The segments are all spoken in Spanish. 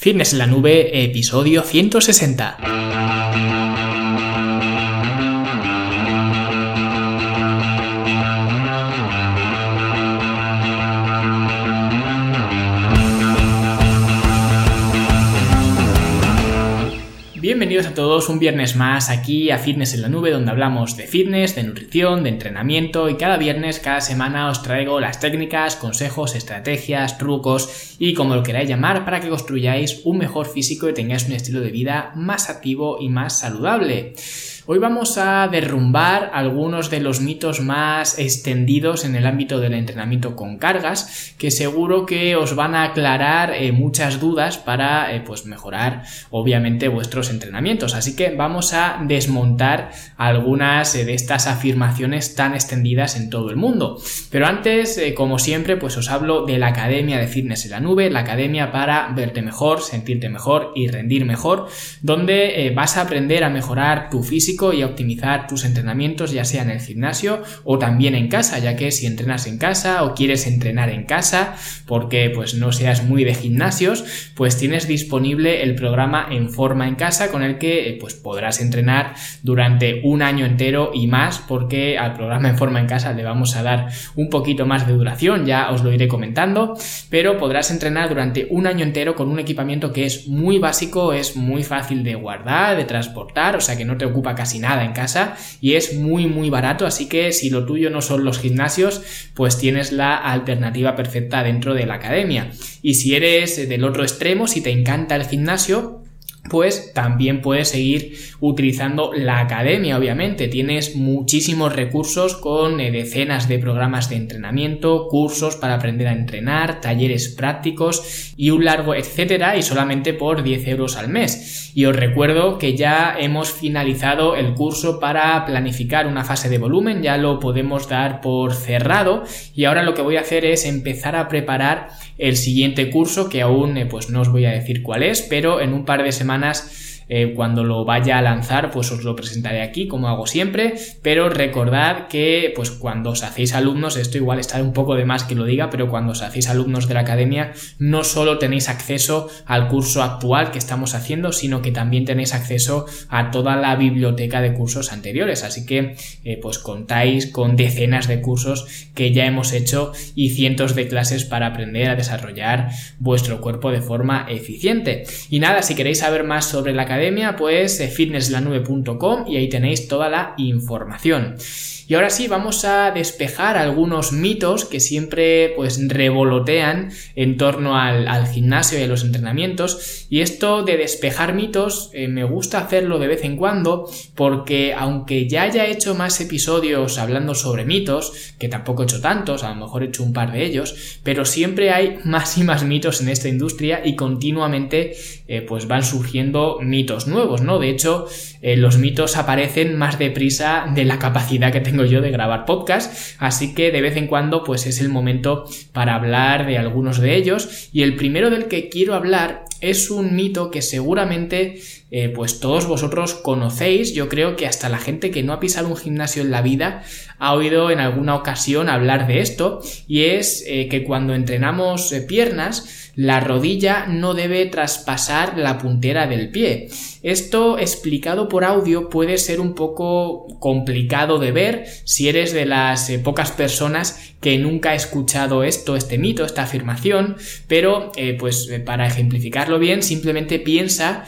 Fitness en la Nube, episodio 160. Bienvenidos a todos un viernes más aquí a Fitness en la Nube donde hablamos de fitness, de nutrición, de entrenamiento y cada viernes, cada semana os traigo las técnicas, consejos, estrategias, trucos y como lo queráis llamar para que construyáis un mejor físico y tengáis un estilo de vida más activo y más saludable. Hoy vamos a derrumbar algunos de los mitos más extendidos en el ámbito del entrenamiento con cargas, que seguro que os van a aclarar eh, muchas dudas para eh, pues mejorar obviamente vuestros entrenamientos. Así que vamos a desmontar algunas eh, de estas afirmaciones tan extendidas en todo el mundo. Pero antes, como siempre, pues os hablo de la Academia de Fitness en la Nube, la academia para verte mejor, sentirte mejor y rendir mejor, donde vas a aprender a mejorar tu físico y optimizar tus entrenamientos ya sea en el gimnasio o también en casa, ya que si entrenas en casa o quieres entrenar en casa porque pues no seas muy de gimnasios, pues tienes disponible el programa En Forma en Casa con el que eh, pues podrás entrenar durante un año entero y más porque al programa En Forma en Casa le vamos a dar un poquito más de duración, ya os lo iré comentando, pero podrás entrenar durante un año entero con un equipamiento que es muy básico, es muy fácil de guardar, de transportar, o sea que no te ocupa casi nada en casa y es muy muy barato, así que si lo tuyo no son los gimnasios, pues tienes la alternativa perfecta dentro de la academia. Y si eres del otro extremo, si te encanta el gimnasio, pues también puedes seguir utilizando la academia, obviamente. Tienes muchísimos recursos con eh, decenas de programas de entrenamiento, cursos para aprender a entrenar, talleres prácticos y un largo etcétera, y solamente por 10 euros al mes. Y os recuerdo que ya hemos finalizado el curso para planificar una fase de volumen, ya lo podemos dar por cerrado, y ahora lo que voy a hacer es empezar a preparar el siguiente curso, que aún eh, pues no os voy a decir cuál es, pero en un par de semanas semanas eh, cuando lo vaya a lanzar, pues os lo presentaré aquí, como hago siempre. Pero recordad que, pues cuando os hacéis alumnos, esto igual está un poco de más que lo diga, pero cuando os hacéis alumnos de la academia, no solo tenéis acceso al curso actual que estamos haciendo, sino que también tenéis acceso a toda la biblioteca de cursos anteriores. Así que, eh, pues contáis con decenas de cursos que ya hemos hecho y cientos de clases para aprender a desarrollar vuestro cuerpo de forma eficiente. Y nada, si queréis saber más sobre la academia, pues eh, fitnesslanube.com y ahí tenéis toda la información. Y ahora sí, vamos a despejar algunos mitos que siempre pues revolotean en torno al, gimnasio y a los entrenamientos. Y esto de despejar mitos eh, me gusta hacerlo de vez en cuando porque aunque ya haya hecho más episodios hablando sobre mitos, que tampoco he hecho tantos, a lo mejor he hecho un par de ellos, pero siempre hay más y más mitos en esta industria y continuamente eh, pues van surgiendo mitos nuevos, ¿no? De hecho, eh, los mitos aparecen más deprisa de la capacidad que tengo yo de grabar podcast, así que de vez en cuando pues es el momento para hablar de algunos de ellos y el primero del que quiero hablar es un mito que seguramente eh, pues todos vosotros conocéis, yo creo que hasta la gente que no ha pisado un gimnasio en la vida ha oído en alguna ocasión hablar de esto y es eh, que cuando entrenamos piernas la rodilla no debe traspasar la puntera del pie. Esto explicado por audio puede ser un poco complicado de ver si eres de las pocas personas que nunca ha escuchado esto, este mito, esta afirmación, pero pues para ejemplificarlo bien simplemente piensa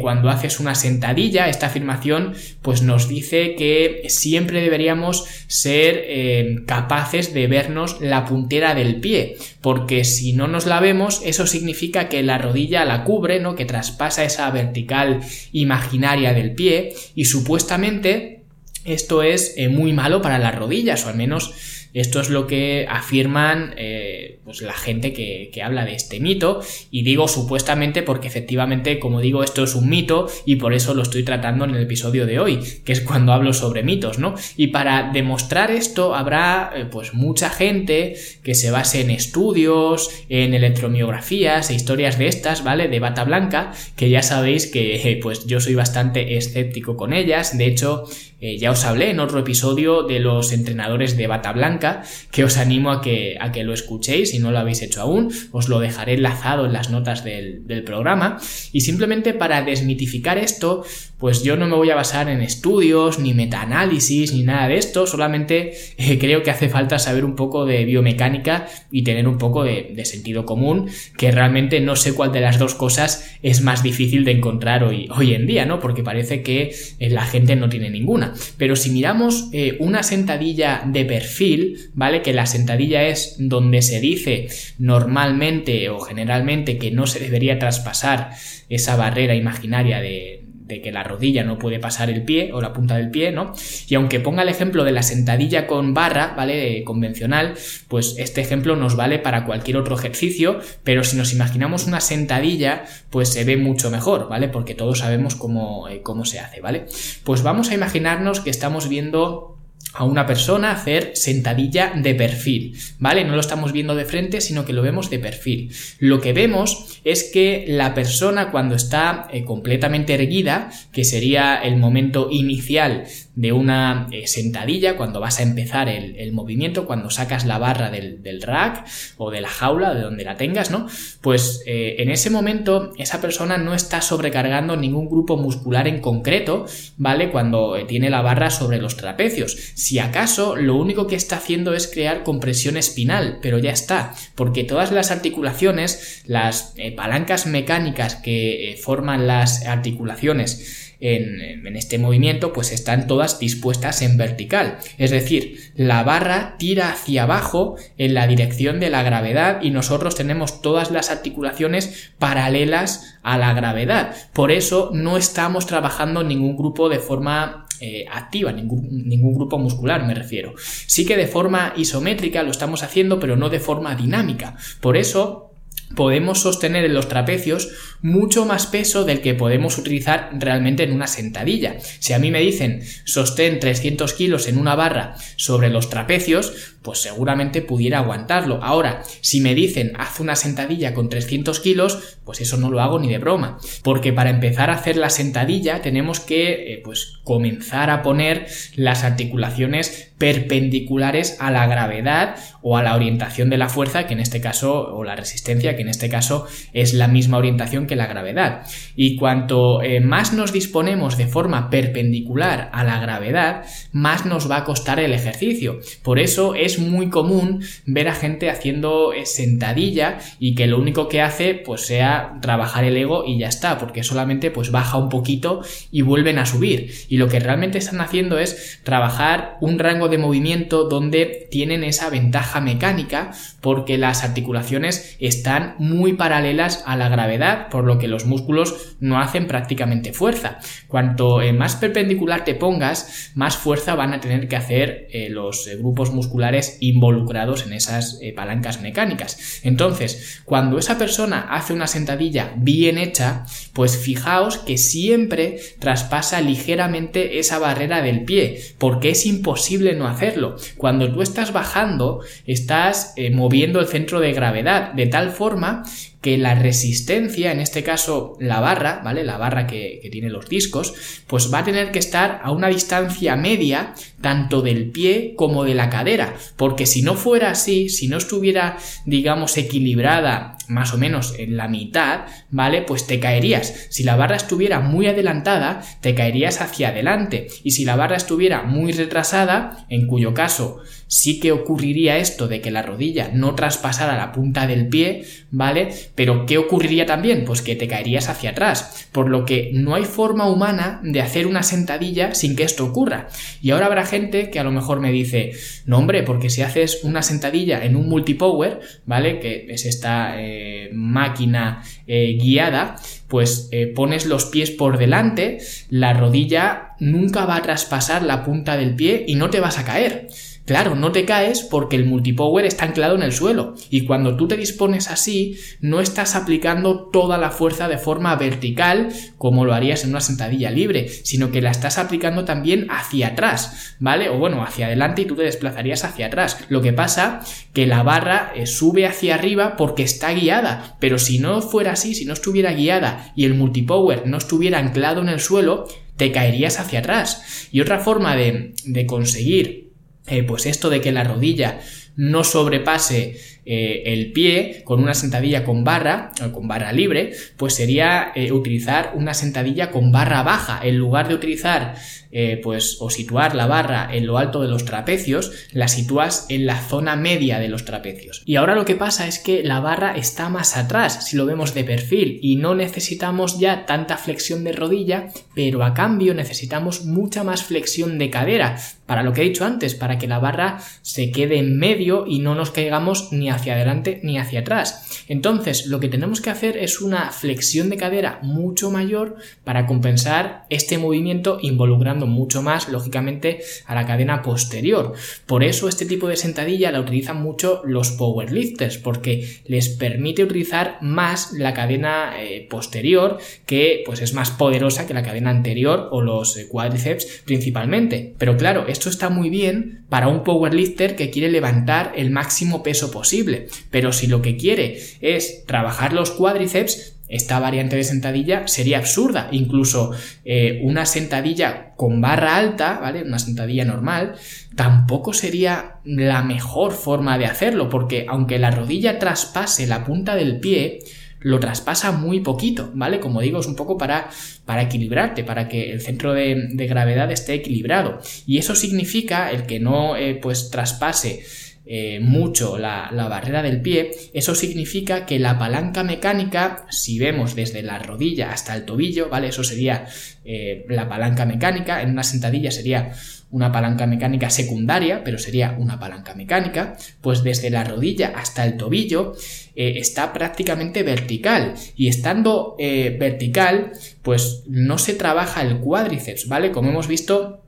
cuando haces una sentadilla, esta afirmación pues nos dice que siempre deberíamos ser eh, capaces de vernos la puntera del pie, porque si no nos la vemos, eso significa que la rodilla la cubre, ¿no? Que traspasa esa vertical imaginaria del pie y supuestamente esto es eh, muy malo para las rodillas, o al menos esto es lo que afirman eh, pues la gente que, que, habla de este mito. Y digo supuestamente porque efectivamente como digo esto es un mito y por eso lo estoy tratando en el episodio de hoy que es cuando hablo sobre mitos no y para demostrar esto habrá eh, pues mucha gente que se base en estudios en electromiografías e historias de estas vale de bata blanca que ya sabéis que pues yo soy bastante escéptico con ellas. De hecho ya os hablé en otro episodio de los entrenadores de bata blanca que os animo a que, a que lo escuchéis si no lo habéis hecho aún, os lo dejaré enlazado en las notas del, del programa. Y simplemente para desmitificar esto, pues yo no me voy a basar en estudios, ni metaanálisis, ni nada de esto, solamente eh, creo que hace falta saber un poco de biomecánica y tener un poco de, sentido común, que realmente no sé cuál de las dos cosas es más difícil de encontrar hoy, hoy en día, ¿no? Porque parece que eh, la gente no tiene ninguna. Pero si miramos eh, una sentadilla de perfil, ¿vale? Que la sentadilla es donde se dice normalmente o generalmente que no se debería traspasar esa barrera imaginaria de, que la rodilla no puede pasar el pie o la punta del pie, ¿no? Y aunque ponga el ejemplo de la sentadilla con barra, ¿vale? Convencional, pues este ejemplo nos vale para cualquier otro ejercicio, pero si nos imaginamos una sentadilla, pues se ve mucho mejor, ¿vale? Porque todos sabemos cómo, eh, cómo se hace, ¿vale? Pues vamos a imaginarnos que estamos viendo a una persona hacer sentadilla de perfil, ¿vale? No lo estamos viendo de frente, sino que lo vemos de perfil. Lo que vemos es que la persona cuando está eh, completamente erguida, que sería el momento inicial de una eh, sentadilla cuando vas a empezar el, movimiento, cuando sacas la barra del, rack o de la jaula, de donde la tengas, ¿no? Pues eh, en ese momento esa persona no está sobrecargando ningún grupo muscular en concreto, ¿vale? Cuando eh, tiene la barra sobre los trapecios. Si acaso lo único que está haciendo es crear compresión espinal, pero ya está, porque todas las articulaciones, las palancas mecánicas que forman las articulaciones, en, este movimiento pues están todas dispuestas en vertical. Es decir, la barra tira hacia abajo en la dirección de la gravedad y nosotros tenemos todas las articulaciones paralelas a la gravedad. Por eso no estamos trabajando ningún grupo de forma eh, activa, ningún, ningún, grupo muscular me refiero. Sí que de forma isométrica lo estamos haciendo, pero no de forma dinámica. Por eso podemos sostener en los trapecios mucho más peso del que podemos utilizar realmente en una sentadilla. Si a mí me dicen sostén 300 kilos en una barra sobre los trapecios, pues seguramente pudiera aguantarlo. Ahora, si me dicen haz una sentadilla con 300 kilos, pues eso no lo hago ni de broma. Porque para empezar a hacer la sentadilla tenemos que eh, pues comenzar a poner las articulaciones perpendiculares a la gravedad o a la orientación de la fuerza, que en este caso, o la resistencia, que en este caso es la misma orientación que la gravedad. Y cuanto eh, más nos disponemos de forma perpendicular a la gravedad, más nos va a costar el ejercicio. Por eso es muy común ver a gente haciendo eh, sentadilla y que lo único que hace pues sea trabajar el ego y ya está, porque solamente pues baja un poquito y vuelven a subir. Y lo que realmente están haciendo es trabajar un rango de movimiento donde tienen esa ventaja mecánica porque las articulaciones están muy paralelas a la gravedad, por lo que los músculos no hacen prácticamente fuerza. Cuanto eh, más perpendicular te pongas, más fuerza van a tener que hacer eh, los grupos musculares involucrados en esas eh, palancas mecánicas. Entonces, cuando esa persona hace una sentadilla bien hecha, pues fijaos que siempre traspasa ligeramente esa barrera del pie, porque es imposible no hacerlo. Cuando tú estás bajando, estás eh, moviendo el centro de gravedad de tal forma que la resistencia, en este caso la barra, ¿vale? La barra que, tiene los discos, pues va a tener que estar a una distancia media tanto del pie como de la cadera, porque si no fuera así, si no estuviera, digamos, equilibrada más o menos en la mitad, ¿vale? Pues te caerías. Si la barra estuviera muy adelantada, te caerías hacia adelante. Y si la barra estuviera muy retrasada, en cuyo caso sí que ocurriría esto de que la rodilla no traspasara la punta del pie, ¿vale? Pero ¿qué ocurriría también? Pues que te caerías hacia atrás, por lo que no hay forma humana de hacer una sentadilla sin que esto ocurra. Y ahora habrá gente que a lo mejor me dice, no hombre, porque si haces una sentadilla en un multipower, ¿vale? Que es esta eh, máquina eh, guiada, pues eh, pones los pies por delante, la rodilla nunca va a traspasar la punta del pie y no te vas a caer. Claro, no te caes porque el multipower está anclado en el suelo y cuando tú te dispones así no estás aplicando toda la fuerza de forma vertical como lo harías en una sentadilla libre, sino que la estás aplicando también hacia atrás, ¿vale? O bueno, hacia adelante y tú te desplazarías hacia atrás. Lo que pasa que la barra eh, sube hacia arriba porque está guiada, pero si no fuera así, si no estuviera guiada y el multipower no estuviera anclado en el suelo, te caerías hacia atrás. Y otra forma de, de conseguir eh, pues esto de que la rodilla no sobrepase eh, el pie con una sentadilla con barra, o con barra libre, pues sería eh, utilizar una sentadilla con barra baja. En lugar de utilizar, eh, pues, o situar la barra en lo alto de los trapecios, la sitúas en la zona media de los trapecios. Y ahora lo que pasa es que la barra está más atrás, si lo vemos de perfil, y no necesitamos ya tanta flexión de rodilla, pero a cambio necesitamos mucha más flexión de cadera, para lo que he dicho antes, para que la barra se quede en medio y no nos caigamos ni hacia adelante ni hacia atrás. Entonces, lo que tenemos que hacer es una flexión de cadera mucho mayor para compensar este movimiento involucrando mucho más, lógicamente, a la cadena posterior. Por eso este tipo de sentadilla la utilizan mucho los powerlifters, porque les permite utilizar más la cadena eh, posterior, que pues es más poderosa que la cadena anterior o los eh, cuádriceps principalmente. Pero claro, esto está muy bien para un powerlifter que quiere levantar el máximo peso posible. Pero si lo que quiere es trabajar los cuádriceps, esta variante de sentadilla sería absurda. Incluso eh, una sentadilla con barra alta, ¿vale? Una sentadilla normal, tampoco sería la mejor forma de hacerlo, porque aunque la rodilla traspase la punta del pie, lo traspasa muy poquito, ¿vale? Como digo, es un poco para, para equilibrarte, para que el centro de, gravedad esté equilibrado. Y eso significa el que no, eh, pues, traspase eh, mucho la, barrera del pie, eso significa que la palanca mecánica, si vemos desde la rodilla hasta el tobillo, ¿vale? Eso sería eh, la palanca mecánica, en una sentadilla sería una palanca mecánica secundaria, pero sería una palanca mecánica, pues desde la rodilla hasta el tobillo eh, está prácticamente vertical y estando vertical, pues no se trabaja el cuádriceps, ¿vale? Como hemos visto,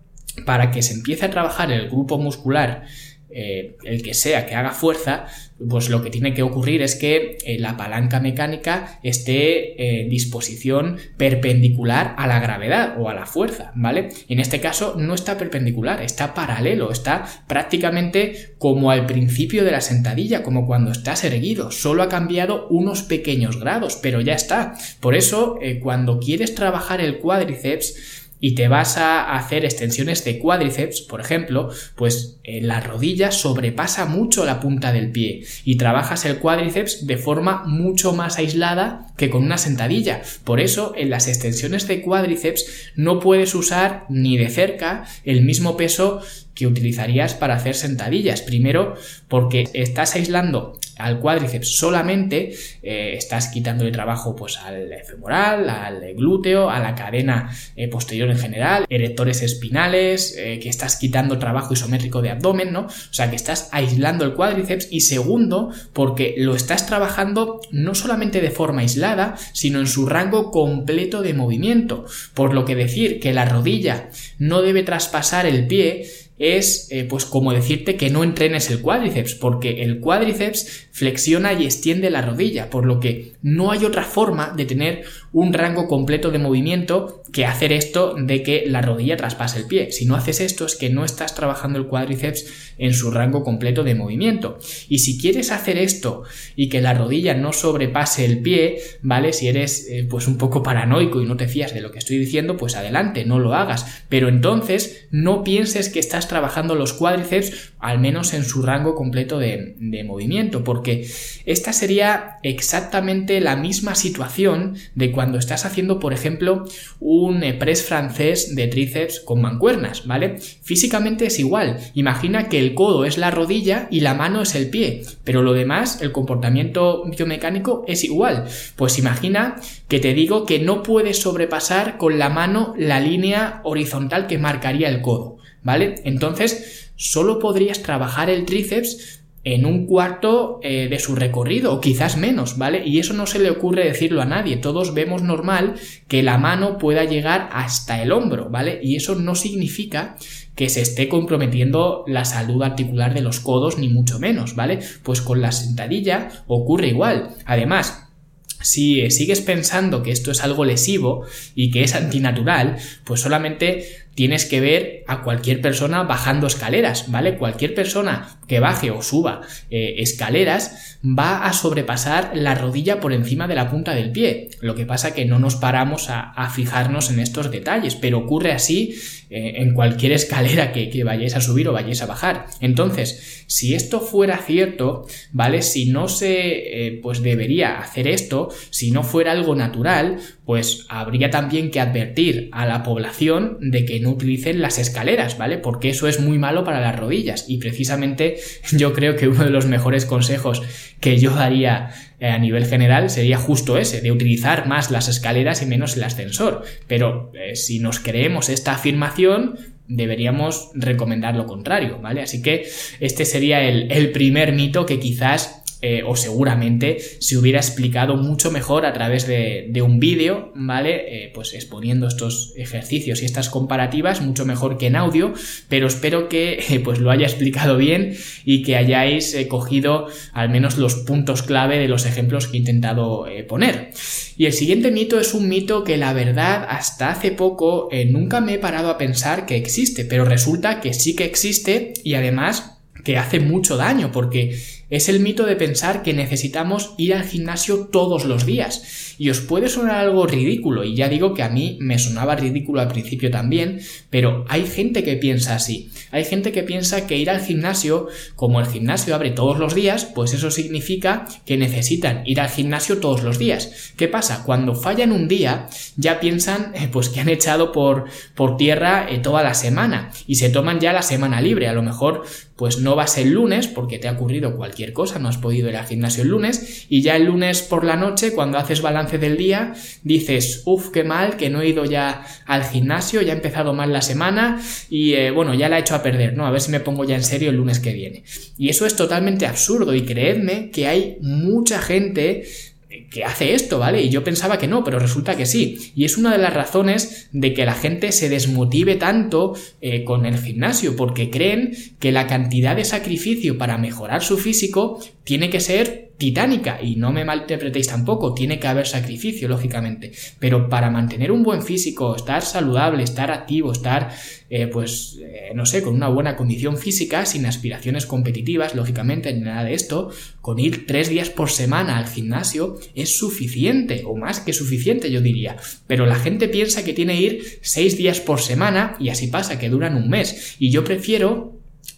para que se empiece a trabajar el grupo muscular eh, el que sea que haga fuerza, pues lo que tiene que ocurrir es que eh, la palanca mecánica esté en disposición perpendicular a la gravedad o a la fuerza, ¿vale? En este caso no está perpendicular, está paralelo, está prácticamente como al principio de la sentadilla, como cuando estás erguido, solo ha cambiado unos pequeños grados, pero ya está. Por eso, eh, cuando quieres trabajar el cuádriceps, y te vas a hacer extensiones de cuádriceps, por ejemplo, pues la rodilla sobrepasa mucho la punta del pie y trabajas el cuádriceps de forma mucho más aislada que con una sentadilla. Por eso en las extensiones de cuádriceps no puedes usar ni de cerca el mismo peso que utilizarías para hacer sentadillas. Primero, porque estás aislando al cuádriceps solamente, eh, estás quitándole trabajo pues al femoral, al glúteo, a la cadena eh, posterior en general, erectores espinales, eh, que estás quitando trabajo isométrico de abdomen, ¿no? O sea, que estás aislando el cuádriceps y segundo, porque lo estás trabajando no solamente de forma aislada, sino en su rango completo de movimiento. Por lo que decir que la rodilla no debe traspasar el pie es eh, pues como decirte que no entrenes el cuádriceps, porque el cuádriceps flexiona y extiende la rodilla, por lo que no hay otra forma de tener un rango completo de movimiento que hacer esto de que la rodilla traspase el pie. Si no haces esto es que no estás trabajando el cuádriceps en su rango completo de movimiento. Y si quieres hacer esto y que la rodilla no sobrepase el pie, ¿vale? Si eres eh, pues un poco paranoico y no te fías de lo que estoy diciendo, pues adelante, no lo hagas. Pero entonces no pienses que estás trabajando los cuádriceps al menos en su rango completo de, de movimiento, porque esta sería exactamente la misma situación de cuando estás haciendo, por ejemplo, un press francés de tríceps con mancuernas, ¿vale? Físicamente es igual. Imagina que el codo es la rodilla y la mano es el pie, pero lo demás, el comportamiento biomecánico es igual. Pues imagina que te digo que no puedes sobrepasar con la mano la línea horizontal que marcaría el codo, ¿vale? Entonces, solo podrías trabajar el tríceps en un cuarto eh, de su recorrido o quizás menos, ¿vale? Y eso no se le ocurre decirlo a nadie. Todos vemos normal que la mano pueda llegar hasta el hombro, ¿vale? Y eso no significa que se esté comprometiendo la salud articular de los codos, ni mucho menos, ¿vale? Pues con la sentadilla ocurre igual. Además, si sigues pensando que esto es algo lesivo y que es antinatural, pues solamente tienes que ver a cualquier persona bajando escaleras, ¿vale? Cualquier persona que baje o suba eh, escaleras va a sobrepasar la rodilla por encima de la punta del pie. Lo que pasa que no nos paramos a, fijarnos en estos detalles, pero ocurre así eh, en cualquier escalera que, vayáis a subir o vayáis a bajar. Entonces, si esto fuera cierto, ¿vale? Si no se, eh, pues debería hacer esto, si no fuera algo natural, pues habría también que advertir a la población de que no utilicen las escaleras, ¿vale? Porque eso es muy malo para las rodillas y precisamente yo creo que uno de los mejores consejos que yo daría a nivel general sería justo ese, de utilizar más las escaleras y menos el ascensor. Pero eh, si nos creemos esta afirmación, deberíamos recomendar lo contrario, ¿vale? Así que este sería el, el primer mito que quizás eh, o seguramente se hubiera explicado mucho mejor a través de, un vídeo, ¿vale? Eh, pues exponiendo estos ejercicios y estas comparativas mucho mejor que en audio, pero espero que eh, pues lo haya explicado bien y que hayáis cogido al menos los puntos clave de los ejemplos que he intentado poner. Y el siguiente mito es un mito que la verdad hasta hace poco nunca me he parado a pensar que existe, pero resulta que sí que existe y además que hace mucho daño porque es el mito de pensar que necesitamos ir al gimnasio todos los días. Y os puede sonar algo ridículo, y ya digo que a mí me sonaba ridículo al principio también, pero hay gente que piensa así. Hay gente que piensa que ir al gimnasio, como el gimnasio abre todos los días, pues eso significa que necesitan ir al gimnasio todos los días. ¿Qué pasa? Cuando fallan un día, ya piensan eh, pues que han echado por, por tierra eh, toda la semana y se toman ya la semana libre. A lo mejor pues no vas el lunes porque te ha ocurrido cualquier cosa, no has podido ir al gimnasio el lunes y ya el lunes por la noche cuando haces balance del día dices, uff, qué mal que no he ido ya al gimnasio, ya he empezado mal la semana y eh, bueno, ya la he hecho a perder, ¿no? A ver si me pongo ya en serio el lunes que viene. Y eso es totalmente absurdo y creedme que hay mucha gente que hace esto, ¿vale? Y yo pensaba que no, pero resulta que sí. Y es una de las razones de que la gente se desmotive tanto eh, con el gimnasio, porque creen que la cantidad de sacrificio para mejorar su físico tiene que ser titánica y no me malinterpretéis tampoco, tiene que haber sacrificio, lógicamente, pero para mantener un buen físico, estar saludable, estar activo, estar, eh, pues, eh, no sé, con una buena condición física, sin aspiraciones competitivas, lógicamente, ni nada de esto, con ir tres días por semana al gimnasio es suficiente, o más que suficiente, yo diría, pero la gente piensa que tiene que ir seis días por semana y así pasa, que duran un mes, y yo prefiero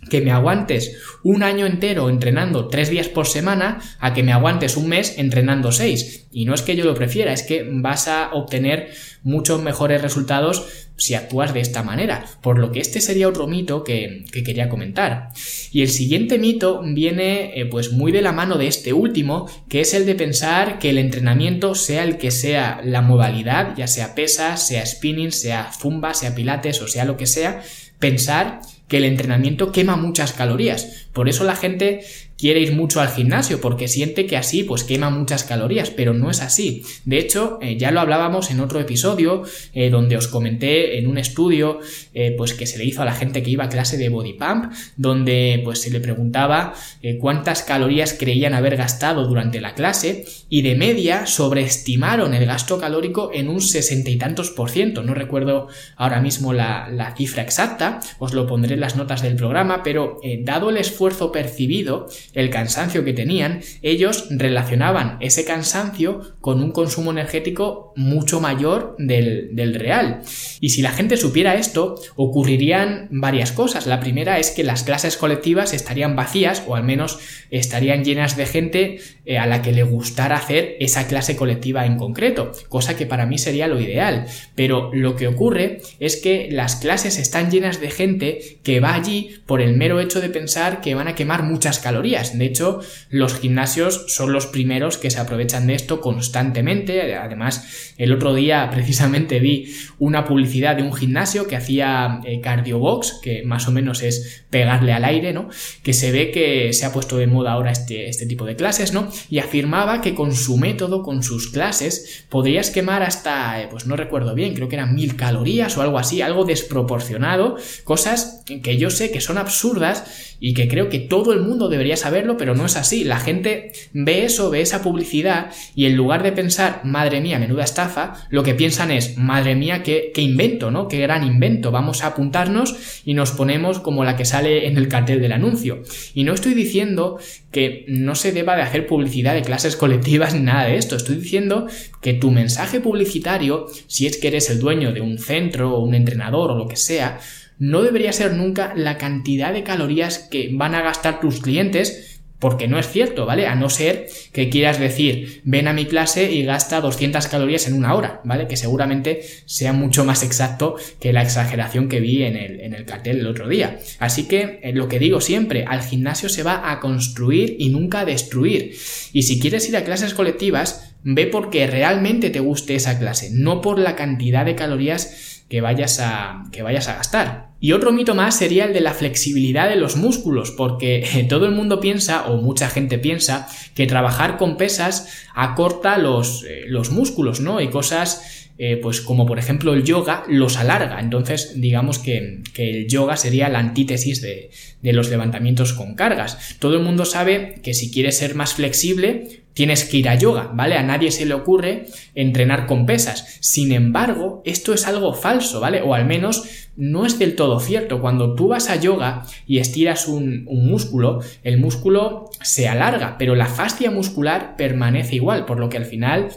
que me aguantes un año entero entrenando tres días por semana a que me aguantes un mes entrenando seis. Y no es que yo lo prefiera, es que vas a obtener muchos mejores resultados si actúas de esta manera. Por lo que este sería otro mito que, quería comentar. Y el siguiente mito viene eh, pues muy de la mano de este último, que es el de pensar que el entrenamiento, sea el que sea la modalidad, ya sea pesa, sea spinning, sea zumba, sea pilates o sea lo que sea, pensar que el entrenamiento quema muchas calorías. Por eso la gente quiere ir mucho al gimnasio porque siente que así pues quema muchas calorías, pero no es así. De hecho, eh, ya lo hablábamos en otro episodio eh, donde os comenté en un estudio eh, pues que se le hizo a la gente que iba a clase de body pump, donde pues se le preguntaba cuántas calorías creían haber gastado durante la clase y de media sobreestimaron el gasto calórico en un sesenta y tantos por ciento. No recuerdo ahora mismo la, la, cifra exacta, os lo pondré en las notas del programa, pero dado el esfuerzo percibido, el cansancio que tenían, ellos relacionaban ese cansancio con un consumo energético mucho mayor del, del real. Y si la gente supiera esto, ocurrirían varias cosas. La primera es que las clases colectivas estarían vacías o al menos estarían llenas de gente eh, a la que le gustara hacer esa clase colectiva en concreto, cosa que para mí sería lo ideal. Pero lo que ocurre es que las clases están llenas de gente que va allí por el mero hecho de pensar que van a quemar muchas calorías de hecho, los gimnasios son los primeros que se aprovechan de esto constantemente. Además, el otro día precisamente vi una publicidad de un gimnasio que hacía eh, Cardiobox, que más o menos es pegarle al aire, ¿no? Que se ve que se ha puesto de moda ahora este, este tipo de clases, ¿no? Y afirmaba que con su método, con sus clases, podrías quemar hasta, eh, pues no recuerdo bien, creo que eran mil calorías o algo así, algo desproporcionado, cosas que yo sé que son absurdas y que creo que todo el mundo debería saberlo, pero no es así. La gente ve eso, ve esa publicidad y en lugar de pensar, madre mía, menuda estafa, lo que piensan es, madre mía, qué, qué invento, ¿no? Qué gran invento. Vamos a apuntarnos y nos ponemos como la que sale en el cartel del anuncio. Y no estoy diciendo que no se deba de hacer publicidad de clases colectivas ni nada de esto. Estoy diciendo que tu mensaje publicitario, si es que eres el dueño de un centro o un entrenador o lo que sea, no debería ser nunca la cantidad de calorías que van a gastar tus clientes, porque no es cierto, ¿vale? A no ser que quieras decir, ven a mi clase y gasta 200 calorías en una hora, ¿vale? Que seguramente sea mucho más exacto que la exageración que vi en el, en el cartel el otro día. Así que eh, lo que digo siempre, al gimnasio se va a construir y nunca a destruir. Y si quieres ir a clases colectivas, ve porque realmente te guste esa clase, no por la cantidad de calorías que vayas a, que vayas a gastar. Y otro mito más sería el de la flexibilidad de los músculos, porque todo el mundo piensa, o mucha gente piensa, que trabajar con pesas acorta los, eh, los músculos, ¿no? Y cosas eh, pues como por ejemplo el yoga los alarga. Entonces, digamos que, el yoga sería la antítesis de, de, los levantamientos con cargas. Todo el mundo sabe que si quieres ser más flexible, tienes que ir a yoga, ¿vale? A nadie se le ocurre entrenar con pesas. Sin embargo, esto es algo falso, ¿vale? O al menos no es del todo cierto. Cuando tú vas a yoga y estiras un, un músculo, el músculo se alarga, pero la fascia muscular permanece igual, por lo que al final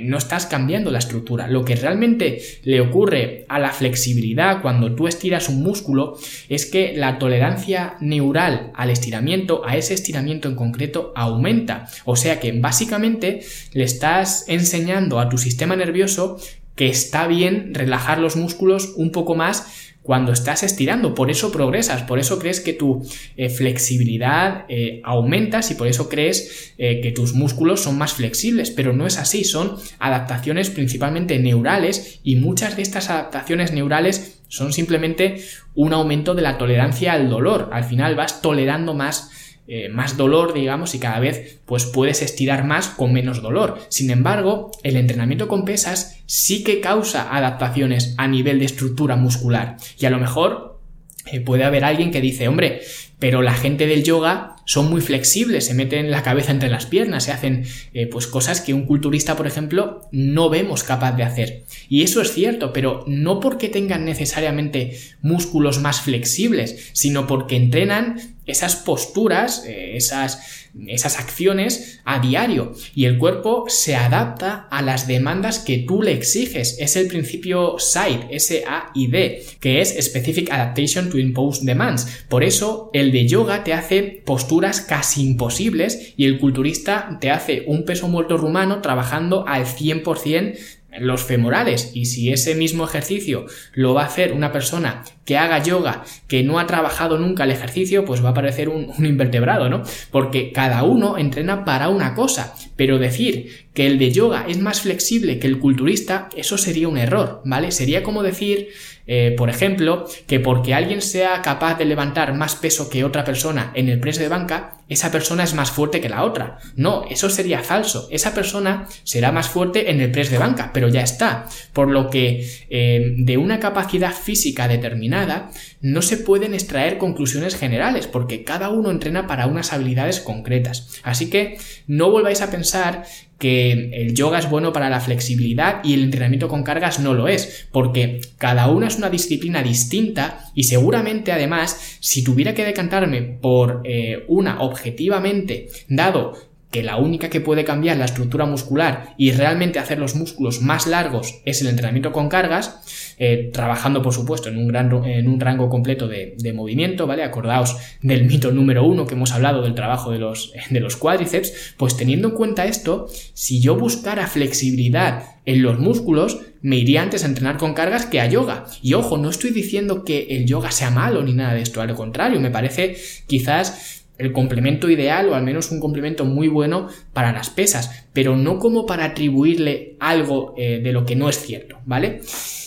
no estás cambiando la estructura. Lo que realmente le ocurre a la flexibilidad cuando tú estiras un músculo es que la tolerancia neural al estiramiento, a ese estiramiento en concreto, aumenta. O sea que básicamente le estás enseñando a tu sistema nervioso que está bien relajar los músculos un poco más cuando estás estirando. Por eso progresas, por eso crees que tu eh, flexibilidad eh, aumentas y por eso crees eh, que tus músculos son más flexibles. Pero no es así, son adaptaciones principalmente neurales y muchas de estas adaptaciones neurales son simplemente un aumento de la tolerancia al dolor. Al final vas tolerando más eh, más dolor, digamos, y cada vez pues puedes estirar más con menos dolor. Sin embargo, el entrenamiento con pesas sí que causa adaptaciones a nivel de estructura muscular. Y a lo mejor eh, puede haber alguien que dice, hombre, pero la gente del yoga son muy flexibles, se meten la cabeza entre las piernas, se hacen eh, pues cosas que un culturista, por ejemplo, no vemos capaz de hacer. Y eso es cierto, pero no porque tengan necesariamente músculos más flexibles, sino porque entrenan esas posturas, eh, esas esas acciones a diario y el cuerpo se adapta a las demandas que tú le exiges. Es el principio SAID, S-A-I-D, que es Specific Adaptation to Impose Demands. Por eso el de yoga te hace posturas casi imposibles y el culturista te hace un peso muerto rumano trabajando al 100% los femorales y si ese mismo ejercicio lo va a hacer una persona que haga yoga que no ha trabajado nunca el ejercicio pues va a parecer un, invertebrado no porque cada uno entrena para una cosa pero decir que el de yoga es más flexible que el culturista eso sería un error vale sería como decir eh, por ejemplo, que porque alguien sea capaz de levantar más peso que otra persona en el press de banca, esa persona es más fuerte que la otra. No, eso sería falso. Esa persona será más fuerte en el press de banca, pero ya está. Por lo que eh, de una capacidad física determinada no se pueden extraer conclusiones generales, porque cada uno entrena para unas habilidades concretas. Así que no volváis a pensar que el yoga es bueno para la flexibilidad y el entrenamiento con cargas no lo es, porque cada uno es una disciplina distinta y seguramente además si tuviera que decantarme por eh, una objetivamente, dado que la única que puede cambiar la estructura muscular y realmente hacer los músculos más largos es el entrenamiento con cargas, eh, trabajando por supuesto en un, gran, en un rango completo de, movimiento, ¿vale? Acordaos del mito número uno que hemos hablado del trabajo de los, de los cuádriceps, pues teniendo en cuenta esto, si yo buscara flexibilidad en los músculos, me iría antes a entrenar con cargas que a yoga. Y ojo, no estoy diciendo que el yoga sea malo ni nada de esto, al contrario, me parece quizás el complemento ideal o al menos un complemento muy bueno para las pesas, pero no como para atribuirle algo eh, de lo que no es cierto, ¿vale?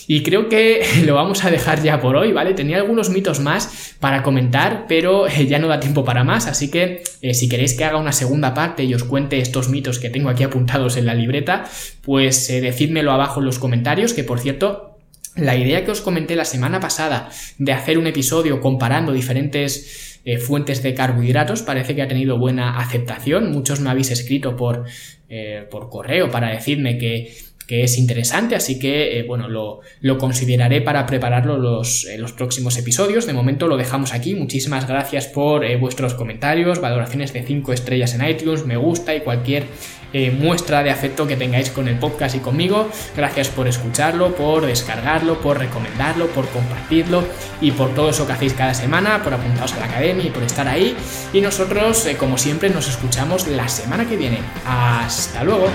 Y creo que lo vamos a dejar ya por hoy, ¿vale? Tenía algunos mitos más para comentar, pero eh, ya no da tiempo para más, así que eh, si queréis que haga una segunda parte y os cuente estos mitos que tengo aquí apuntados en la libreta, pues decídmelo abajo en los comentarios, que por cierto, la idea que os comenté la semana pasada de hacer un episodio comparando diferentes eh, fuentes de carbohidratos. Parece que ha tenido buena aceptación. Muchos me habéis escrito por, eh, por correo para decirme que que es interesante, así que eh, bueno, lo, consideraré para prepararlo los, los, próximos episodios. De momento lo dejamos aquí. Muchísimas gracias por vuestros comentarios, valoraciones de 5 estrellas en iTunes, me gusta y cualquier muestra de afecto que tengáis con el podcast y conmigo. Gracias por escucharlo, por descargarlo, por recomendarlo, por compartirlo y por todo eso que hacéis cada semana, por apuntaros a la academia y por estar ahí. Y nosotros, como siempre, nos escuchamos la semana que viene. Hasta luego.